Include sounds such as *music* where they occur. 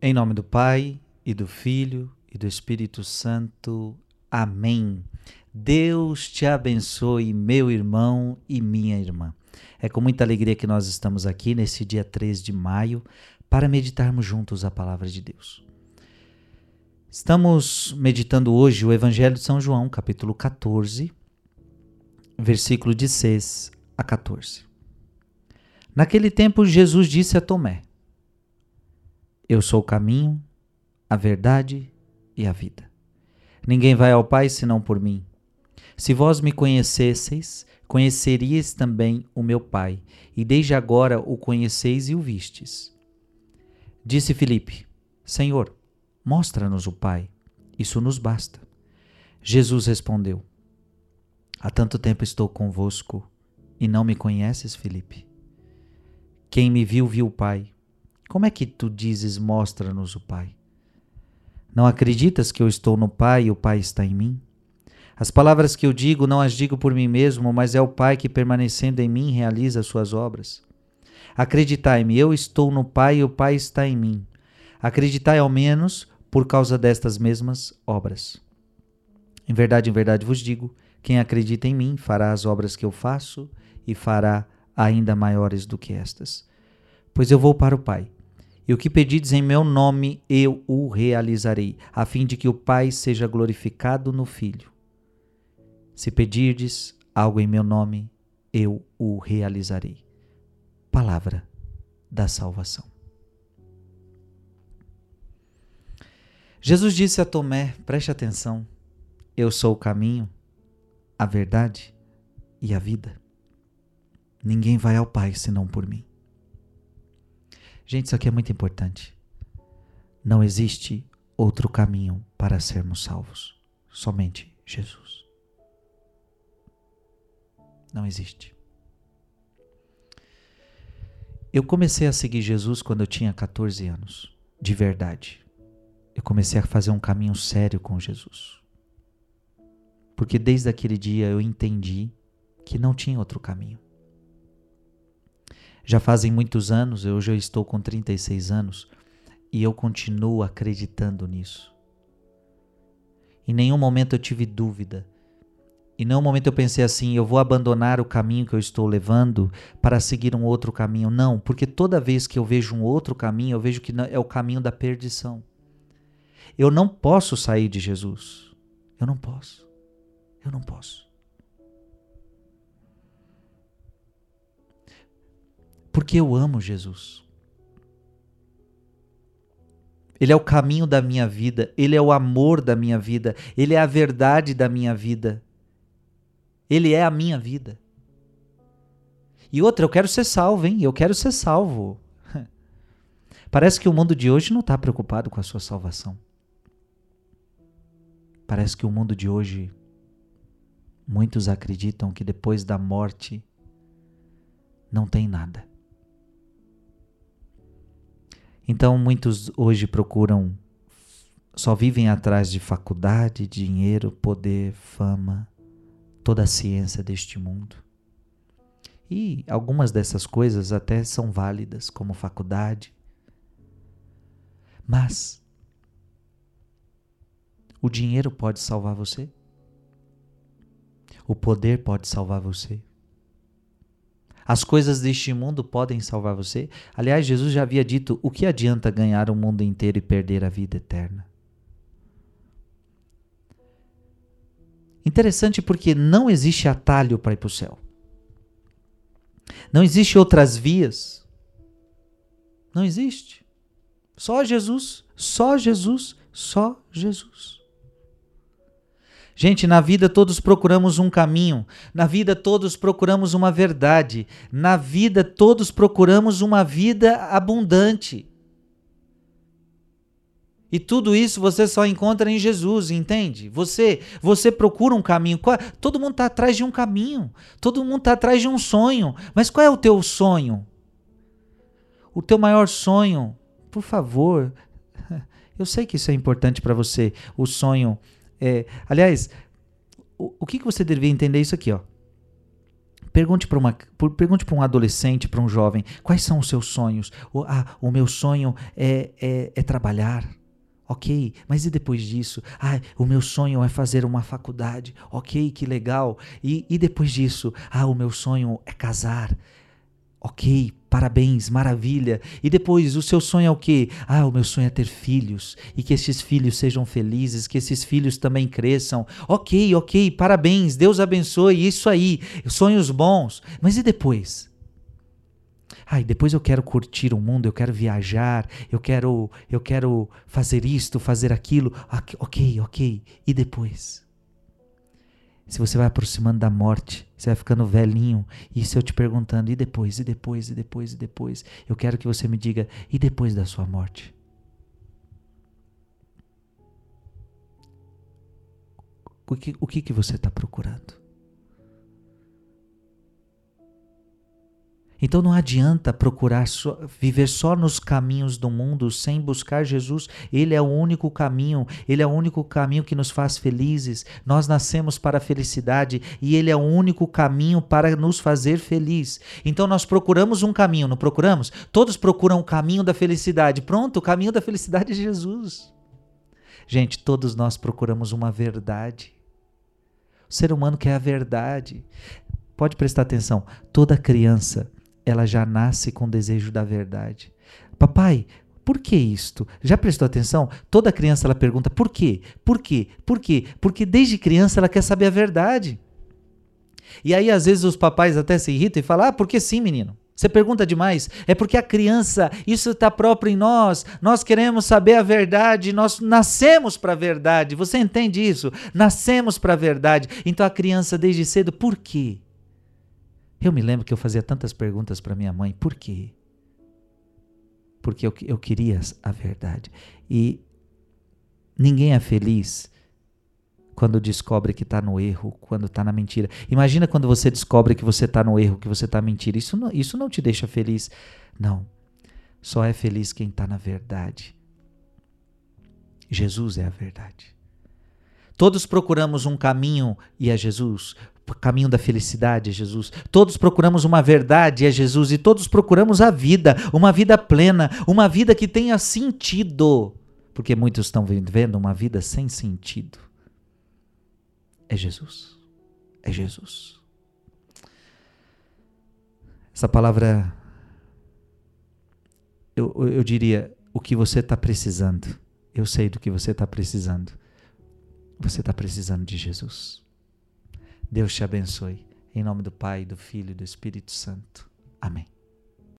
Em nome do Pai, e do Filho, e do Espírito Santo. Amém. Deus te abençoe, meu irmão e minha irmã. É com muita alegria que nós estamos aqui nesse dia 3 de maio para meditarmos juntos a palavra de Deus. Estamos meditando hoje o Evangelho de São João, capítulo 14, versículo de 6 a 14. Naquele tempo, Jesus disse a Tomé: Eu sou o caminho, a verdade e a vida. Ninguém vai ao Pai senão por mim. Se vós me conhecesseis, conheceríeis também o meu Pai, e desde agora o conheceis e o vistes. Disse Filipe: Senhor, mostra-nos o Pai, isso nos basta. Jesus respondeu: Há tanto tempo estou convosco e não me conheces, Filipe? Quem me viu, viu o Pai. Como é que tu dizes, mostra-nos o Pai? Não acreditas que eu estou no Pai e o Pai está em mim? As palavras que eu digo não as digo por mim mesmo, mas é o Pai que, permanecendo em mim, realiza as suas obras. Acreditai-me, eu estou no Pai e o Pai está em mim. Acreditai ao menos por causa destas mesmas obras. Em verdade, em verdade vos digo: quem acredita em mim fará as obras que eu faço e fará ainda maiores do que estas. Pois eu vou para o Pai e o que pedides em meu nome, eu o realizarei, a fim de que o Pai seja glorificado no Filho. Se pedirdes algo em meu nome, eu o realizarei. Palavra da salvação. Jesus disse a Tomé: preste atenção, eu sou o caminho, a verdade e a vida. Ninguém vai ao Pai senão por mim. Gente, isso aqui é muito importante. Não existe outro caminho para sermos salvos. Somente Jesus. Não existe. Eu comecei a seguir Jesus quando eu tinha 14 anos, de verdade. Eu comecei a fazer um caminho sério com Jesus. Porque desde aquele dia eu entendi que não tinha outro caminho. Já fazem muitos anos, eu estou com 36 anos e eu continuo acreditando nisso. Em nenhum momento eu tive dúvida. Em nenhum momento eu pensei assim, eu vou abandonar o caminho que eu estou levando para seguir um outro caminho. Não, porque toda vez que eu vejo um outro caminho, eu vejo que é o caminho da perdição. Eu não posso sair de Jesus. Eu não posso. Eu não posso. Porque eu amo Jesus. Ele é o caminho da minha vida, ele é o amor da minha vida, ele é a verdade da minha vida. Ele é a minha vida. E outra, eu quero ser salvo, hein? Eu quero ser salvo. *laughs* Parece que o mundo de hoje não está preocupado com a sua salvação. Parece que o mundo de hoje, muitos acreditam que depois da morte não tem nada. Então muitos hoje procuram, só vivem atrás de faculdade, dinheiro, poder, fama, toda a ciência deste mundo. E algumas dessas coisas até são válidas, como faculdade. Mas o dinheiro pode salvar você? O poder pode salvar você? As coisas deste mundo podem salvar você. Aliás, Jesus já havia dito: o que adianta ganhar o mundo inteiro e perder a vida eterna? Interessante porque não existe atalho para ir para o céu. Não existe outras vias. Não existe. Só Jesus, só Jesus, só Jesus. Gente, na vida todos procuramos um caminho, na vida todos procuramos uma verdade, na vida todos procuramos uma vida abundante. E tudo isso você só encontra em Jesus, entende? Você, você procura um caminho. Todo mundo está atrás de um caminho. Todo mundo está atrás de um sonho. Mas qual é o teu sonho? O teu maior sonho, por favor. *laughs* Eu sei que isso é importante para você. O sonho é, aliás, o, o que, que você deveria entender isso aqui, ó? Pergunte para uma, pergunte para um adolescente, para um jovem, quais são os seus sonhos? O, ah, o meu sonho é, é, é trabalhar. Ok, mas e depois disso? Ah, o meu sonho é fazer uma faculdade. Ok, que legal. E, e depois disso? Ah, o meu sonho é casar. Ok, parabéns, maravilha. E depois, o seu sonho é o quê? Ah, o meu sonho é ter filhos e que esses filhos sejam felizes, que esses filhos também cresçam. Ok, ok, parabéns, Deus abençoe, isso aí, sonhos bons. Mas e depois? Ah, e depois eu quero curtir o mundo, eu quero viajar, eu quero, eu quero fazer isto, fazer aquilo. Ok, ok. E depois? Se você vai aproximando da morte, você vai ficando velhinho, e se eu te perguntando, e depois, e depois, e depois, e depois, eu quero que você me diga, e depois da sua morte? O que, o que, que você está procurando? Então não adianta procurar só, viver só nos caminhos do mundo sem buscar Jesus. Ele é o único caminho, ele é o único caminho que nos faz felizes. Nós nascemos para a felicidade e ele é o único caminho para nos fazer feliz. Então nós procuramos um caminho, não procuramos? Todos procuram o caminho da felicidade. Pronto, o caminho da felicidade é Jesus. Gente, todos nós procuramos uma verdade. O ser humano quer a verdade. Pode prestar atenção, toda criança ela já nasce com desejo da verdade. Papai, por que isto? Já prestou atenção? Toda criança ela pergunta por quê? Por quê? Por quê? Porque desde criança ela quer saber a verdade. E aí às vezes os papais até se irritam e falam: "Ah, porque sim, menino?" Você pergunta demais. É porque a criança, isso está próprio em nós. Nós queremos saber a verdade, nós nascemos para a verdade. Você entende isso? Nascemos para a verdade. Então a criança desde cedo, por quê? Eu me lembro que eu fazia tantas perguntas para minha mãe, por quê? Porque eu, eu queria a verdade. E ninguém é feliz quando descobre que está no erro, quando está na mentira. Imagina quando você descobre que você está no erro, que você está mentira. Isso não, isso não te deixa feliz. Não. Só é feliz quem está na verdade. Jesus é a verdade. Todos procuramos um caminho e é Jesus caminho da felicidade é Jesus. Todos procuramos uma verdade é Jesus e todos procuramos a vida, uma vida plena, uma vida que tenha sentido. Porque muitos estão vivendo uma vida sem sentido. É Jesus. É Jesus. Essa palavra, eu, eu diria, o que você está precisando. Eu sei do que você está precisando. Você está precisando de Jesus. Deus te abençoe. Em nome do Pai, do Filho e do Espírito Santo. Amém.